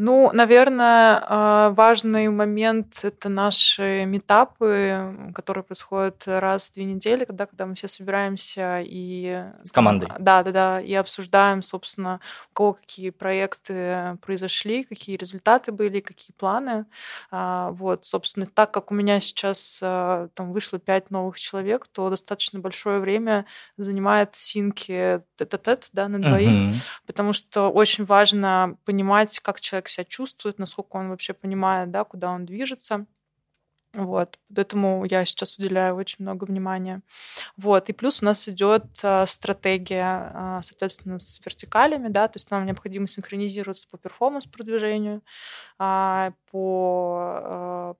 Ну, наверное, а, важный момент – это наши метапы, которые происходят раз в две недели, когда, когда мы все собираемся и… С командой? Да, да, да, и обсуждаем, собственно, у кого какие проекты произошли, какие результаты были, какие планы. А, вот, собственно, так как у меня сейчас а, там вышло пять новых человек, то достаточно большое время занимает синки тет-а-тет, да, на двоих, uh-huh. потому что очень важно понимать, как человек себя чувствует, насколько он вообще понимает, да, куда он движется. Вот, поэтому я сейчас уделяю очень много внимания. Вот, и плюс у нас идет э, стратегия, э, соответственно, с вертикалями, да, то есть нам необходимо синхронизироваться по performance-продвижению, э, по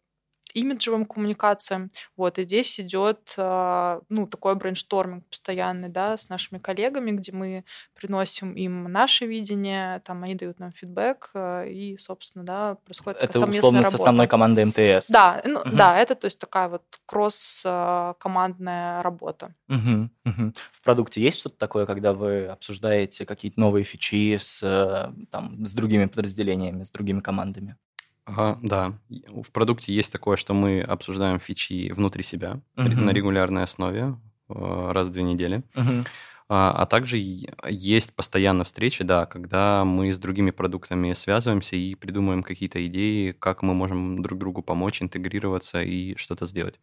имиджевым коммуникациям. Вот, и здесь идет а, ну, такой brainstorming постоянный, да, с нашими коллегами, где мы приносим им наше видение, там они дают нам фидбэк, а, и, собственно, да, происходит это условно работа. с основной командой МТС. Да, ну, угу. да, это то есть такая вот кросс-командная работа. Угу, угу. В продукте есть что-то такое, когда вы обсуждаете какие-то новые фичи с, э, там, с другими подразделениями, с другими командами? Ага, да. В продукте есть такое, что мы обсуждаем фичи внутри себя uh-huh. на регулярной основе э, раз в две недели. Uh-huh. А, а также есть постоянно встречи, да, когда мы с другими продуктами связываемся и придумываем какие-то идеи, как мы можем друг другу помочь, интегрироваться и что-то сделать.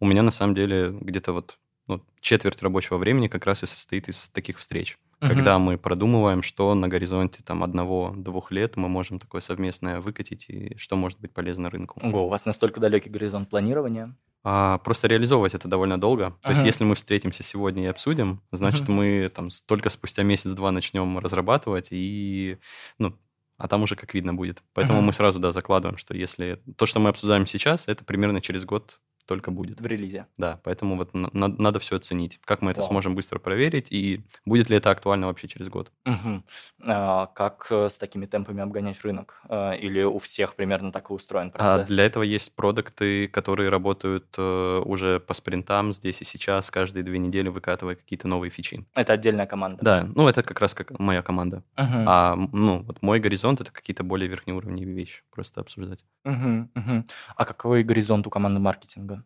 У меня на самом деле где-то вот ну, четверть рабочего времени как раз и состоит из таких встреч. Когда мы продумываем, что на горизонте там одного-двух лет мы можем такое совместное выкатить и что может быть полезно рынку. Ого, у вас настолько далекий горизонт планирования? А, просто реализовывать это довольно долго. То uh-huh. есть, если мы встретимся сегодня и обсудим, значит, uh-huh. мы там только спустя месяц-два начнем разрабатывать и, ну, а там уже как видно будет. Поэтому uh-huh. мы сразу, да, закладываем, что если то, что мы обсуждаем сейчас, это примерно через год только будет. В релизе. Да, поэтому вот на- на- надо все оценить. Как мы это Вау. сможем быстро проверить, и будет ли это актуально вообще через год. Мгм. А, как э, с такими темпами обгонять рынок? А, Или у всех примерно так и устроен А процесс? для этого есть продукты, которые работают э, уже по спринтам здесь и сейчас, каждые две недели выкатывая какие-то новые фичи. Это отдельная команда. Да, ну это как раз как моя команда. Мгм. А ну вот мой горизонт это какие-то более верхнеуровневые вещи просто обсуждать. Мгм, мгм. А какой горизонт у команды маркетинга?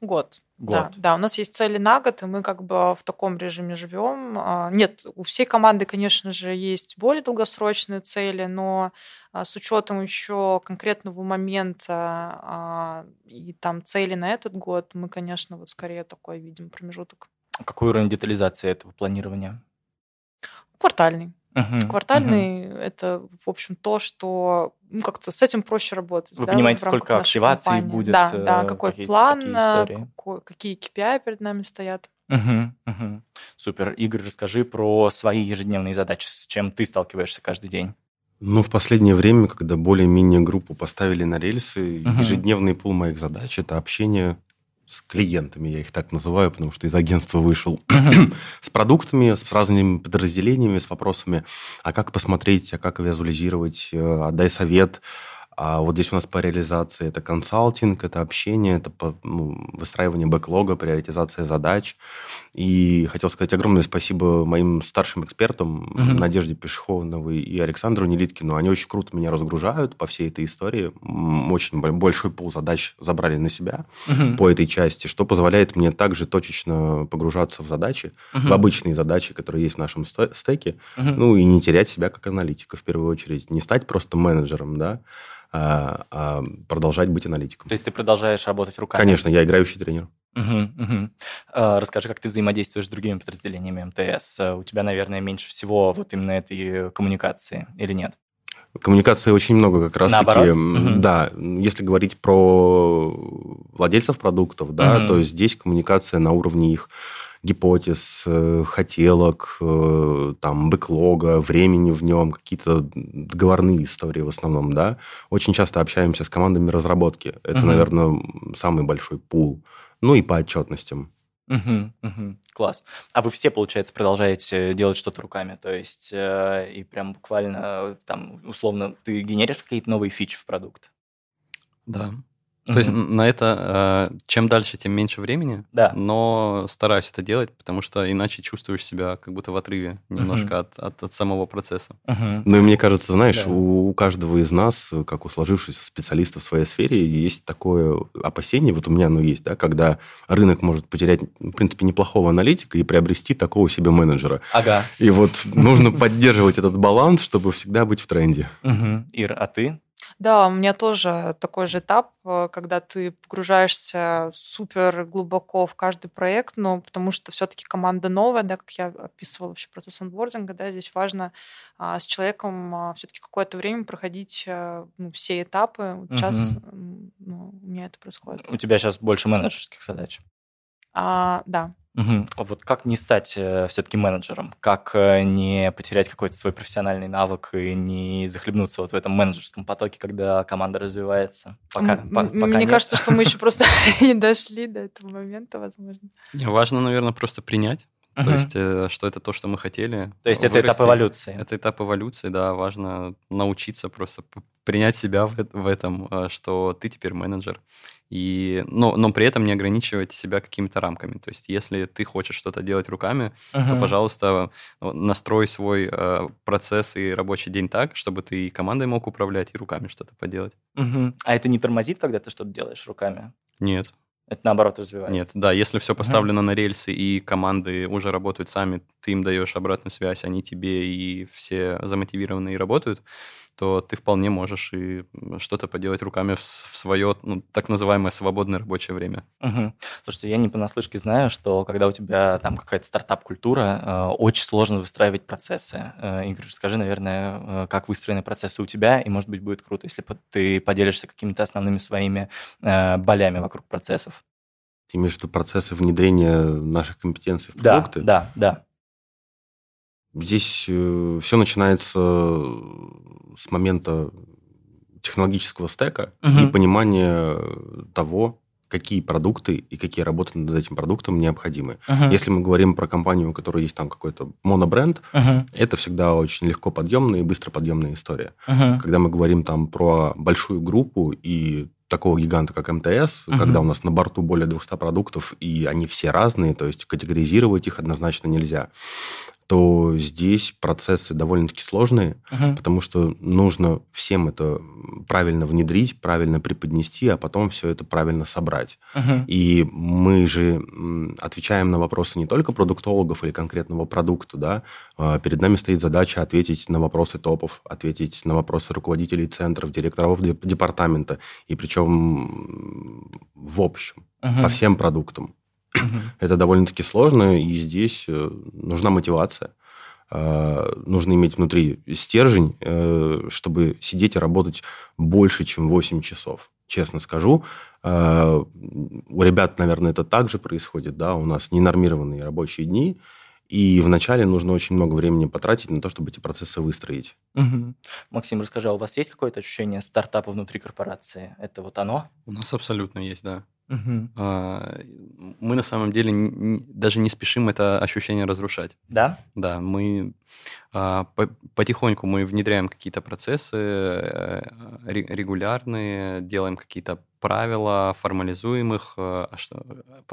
Год. Да, Год. да, у нас есть цели на год, и мы как бы в таком режиме живем. А, Нет, у всей команды, конечно же, есть более долгосрочные цели, но а, с учетом еще конкретного момента а, и там цели на этот год, мы, конечно, вот скорее такой видим промежуток. Какой уровень детализации этого планирования? Квартальный. Мгм, Квартальный это, в общем, то, что ну, как-то с этим проще работать. Вы да, понимаете, сколько активаций компании. будет, Да, э, да, какой какие- план, какие э, истории? какой- какие KPI перед нами стоят. Мгм, мгм. Супер. Игорь, расскажи про свои ежедневные задачи, с чем ты сталкиваешься каждый день. Ну, в последнее время, когда более-менее группу поставили на рельсы, Мгм. ежедневный пул моих задач – это общение с клиентами, я их так называю, потому что из агентства вышел, с продуктами, с разными подразделениями, с вопросами, а как посмотреть, а как визуализировать, э, отдай совет, а вот здесь у нас по реализации это консалтинг, это общение, это по- ну, выстраивание бэклога, приоритизация задач. И хотел сказать огромное спасибо моим старшим экспертам, Мгм. Надежде Пешеховновой и Александру Нелиткину. Они очень круто меня разгружают по всей этой истории. Очень бо- большой пол задач забрали на себя Мгм, по этой части, что позволяет мне также точечно погружаться в задачи, мгм, в обычные задачи, которые есть в нашем стеке, мгм. ну и не терять себя как аналитика в первую очередь. Не стать просто менеджером, да, а, а продолжать быть аналитиком. То есть ты продолжаешь работать руками? Конечно, я играющий тренер. А, Расскажи, как ты взаимодействуешь с другими подразделениями МТС? У тебя, наверное, меньше всего вот именно этой коммуникации или нет? Коммуникации очень много как раз-таки. Мгм. Да, если говорить про владельцев продуктов, да, Мгм. то здесь коммуникация на уровне их гипотез, э, хотелок, э, там, бэклога, времени в нем, какие-то договорные истории в основном, да. Очень часто общаемся с командами разработки. Это, Мгм. наверное, самый большой пул. Ну и по отчетностям. Мгм, мгм. Класс. А вы все, получается, продолжаете делать что-то руками? То есть э, и прям буквально э, там условно ты генеришь какие-то новые фичи в продукт? Да. То есть на это э, чем дальше, тем меньше времени. Да. Но стараюсь это делать, потому что иначе чувствуешь себя как будто в отрыве немножко от, от, от самого процесса. Ну и мне кажется, знаешь, Да. у, у каждого из нас, как у сложившихся специалистов в своей сфере, есть такое опасение, вот у меня оно есть, да, когда рынок может потерять, в принципе, неплохого аналитика и приобрести такого себе менеджера. Ага. И вот нужно поддерживать этот баланс, чтобы всегда быть в тренде. Ир, а ты? Да, у меня тоже такой же этап, э, когда ты погружаешься супер глубоко в каждый проект, но потому что все-таки команда новая, да, как я описывала вообще процесс онбординга, да, здесь важно а, с человеком все-таки какое-то время проходить а, ну, все этапы. Вот Сейчас м, ну, у меня это происходит. У тебя сейчас больше менеджерских задач. А, да. А Вот как не стать все-таки менеджером? Как э, не потерять какой-то свой профессиональный навык и не захлебнуться вот в этом менеджерском потоке, когда команда развивается? Пока, М- по- пока Мне нет. кажется, что мы еще просто не дошли до этого момента, возможно. Не, Важно, наверное, просто принять, то Мгм. есть, э, что это то, что мы хотели. То есть это этап вырасти. эволюции. Это этап эволюции, да, важно научиться просто принять себя в, в этом, э, что ты теперь менеджер. И, но, но при этом не ограничивать себя какими-то рамками. То есть, если ты хочешь что-то делать руками, то, Мгм. пожалуйста, настрой свой э, процесс и рабочий день так, чтобы ты и командой мог управлять, и руками что-то поделать. Мгм. А это не тормозит, когда ты что-то делаешь руками? Нет, Это наоборот развивает? нет, да, если все поставлено на рельсы и команды уже работают сами, ты им даешь обратную связь, они тебе и все замотивированы и работают, то ты вполне можешь и что-то поделать руками в, в свое ну, так называемое свободное рабочее время. Мгм. Слушайте, я не понаслышке знаю, что когда у тебя там какая-то стартап-культура, э, очень сложно выстраивать процессы. Э, Игорь, расскажи, наверное, э, как выстроены процессы у тебя, и, может быть, будет круто, если ты поделишься какими-то основными своими э, болями вокруг процессов. Ты имеешь в виду процессы внедрения наших компетенций в Да, продукты? да, да. Здесь все начинается с момента технологического стека Мгм. и понимания того, какие продукты и какие работы над этим продуктом необходимы. Мгм. Если мы говорим про компанию, у которой есть там какой-то монобренд, Мгм. это всегда очень легко подъемная и быстро подъемная история. Мгм. Когда мы говорим там про большую группу и такого гиганта, как МТС, Мгм. когда у нас на борту более 200 продуктов, и они все разные, то есть категоризировать их однозначно нельзя, то здесь процессы довольно-таки сложные, Мгм. потому что нужно всем это правильно внедрить, правильно преподнести, а потом все это правильно собрать. Мгм. И мы же отвечаем на вопросы не только продуктологов или конкретного продукта, да, А перед нами стоит задача ответить на вопросы топов, ответить на вопросы руководителей центров, директоров деп- департамента, и причем в общем, Мгм. по всем продуктам. Это довольно-таки сложно, и здесь э, нужна мотивация. Э, Нужно иметь внутри стержень, э, чтобы сидеть и работать больше, чем 8 часов. Честно скажу, у ребят, наверное, это также происходит. Да? У нас ненормированные рабочие дни, и вначале нужно очень много времени потратить на то, чтобы эти процессы выстроить. Мгм. Максим, расскажи, а у вас есть какое-то ощущение стартапа внутри корпорации? Это вот оно? У нас абсолютно есть, да. А, Мы на самом деле даже не спешим это ощущение разрушать. Да? Да, мы а, по- потихоньку мы внедряем какие-то процессы э, ре- регулярные, делаем какие-то правила, формализуем их, э,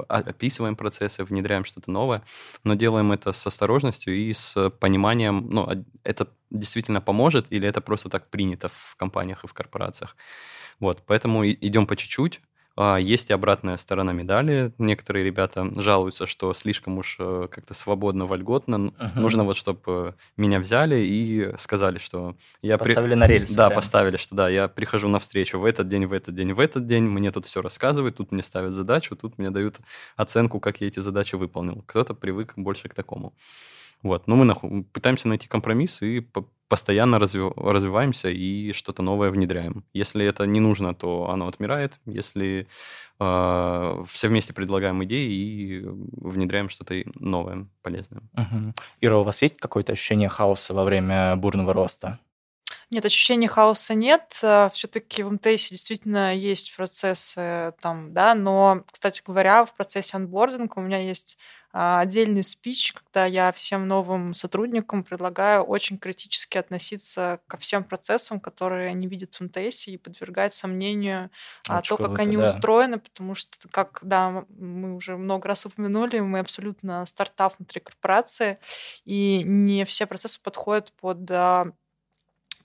а описываем процессы, внедряем что-то новое, но делаем это с осторожностью и с пониманием, ну, это действительно поможет или это просто так принято в компаниях и в корпорациях. Вот, поэтому идем по чуть-чуть. А, Есть и обратная сторона медали. Некоторые ребята жалуются, что слишком уж э, как-то свободно, вольготно. Мгм. Нужно вот, чтобы меня взяли и сказали, что я... при- Поставили на рельсы. Да, прям. поставили, что да, я прихожу на встречу в этот день, в этот день, в этот день, мне тут все рассказывают, тут мне ставят задачу, тут мне дают оценку, как я эти задачи выполнил. Кто-то привык больше к такому. Вот, но мы наху- пытаемся найти компромисс и постоянно разви- развиваемся и что-то новое внедряем. Если это не нужно, то оно отмирает. Если э, все вместе предлагаем идеи и внедряем что-то новое, полезное. Мгм. Ира, у вас есть какое-то ощущение хаоса во время бурного роста? Нет, ощущения хаоса нет. Все-таки в МТС действительно есть процессы там, да, но, кстати говоря, в процессе анбординга у меня есть а, отдельный спич, когда я всем новым сотрудникам предлагаю очень критически относиться ко всем процессам, которые они видят в МТС и подвергать сомнению а, Очень то, как они да. устроены, потому что, как да, мы уже много раз упомянули, мы абсолютно стартап внутри корпорации, и не все процессы подходят под а,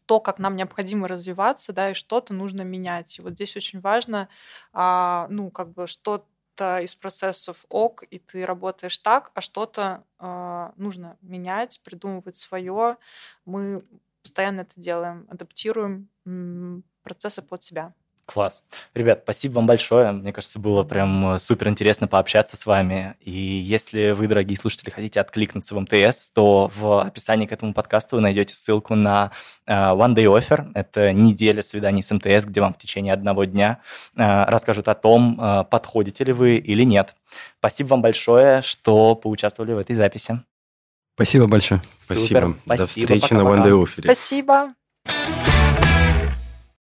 то, как нам необходимо развиваться, да, и что-то нужно менять. И вот здесь очень важно, а, ну, как бы что-то из процессов ок, и ты работаешь так, а что-то а, нужно менять, придумывать свое. Мы постоянно это делаем, адаптируем процессы под себя. Класс. Ребят, спасибо вам большое. Мне кажется, было прям супер интересно пообщаться с вами. И если вы, дорогие слушатели, хотите откликнуться в МТС, то в описании к этому подкасту вы найдете ссылку на э, One Day Offer. Это неделя свиданий с МТС, где вам в течение одного дня э, расскажут о том, э, подходите ли вы или нет. Спасибо вам большое, что поучаствовали в этой записи. Спасибо большое. Супер. Спасибо. До встречи на Пока-пока. One Day Offer. Спасибо.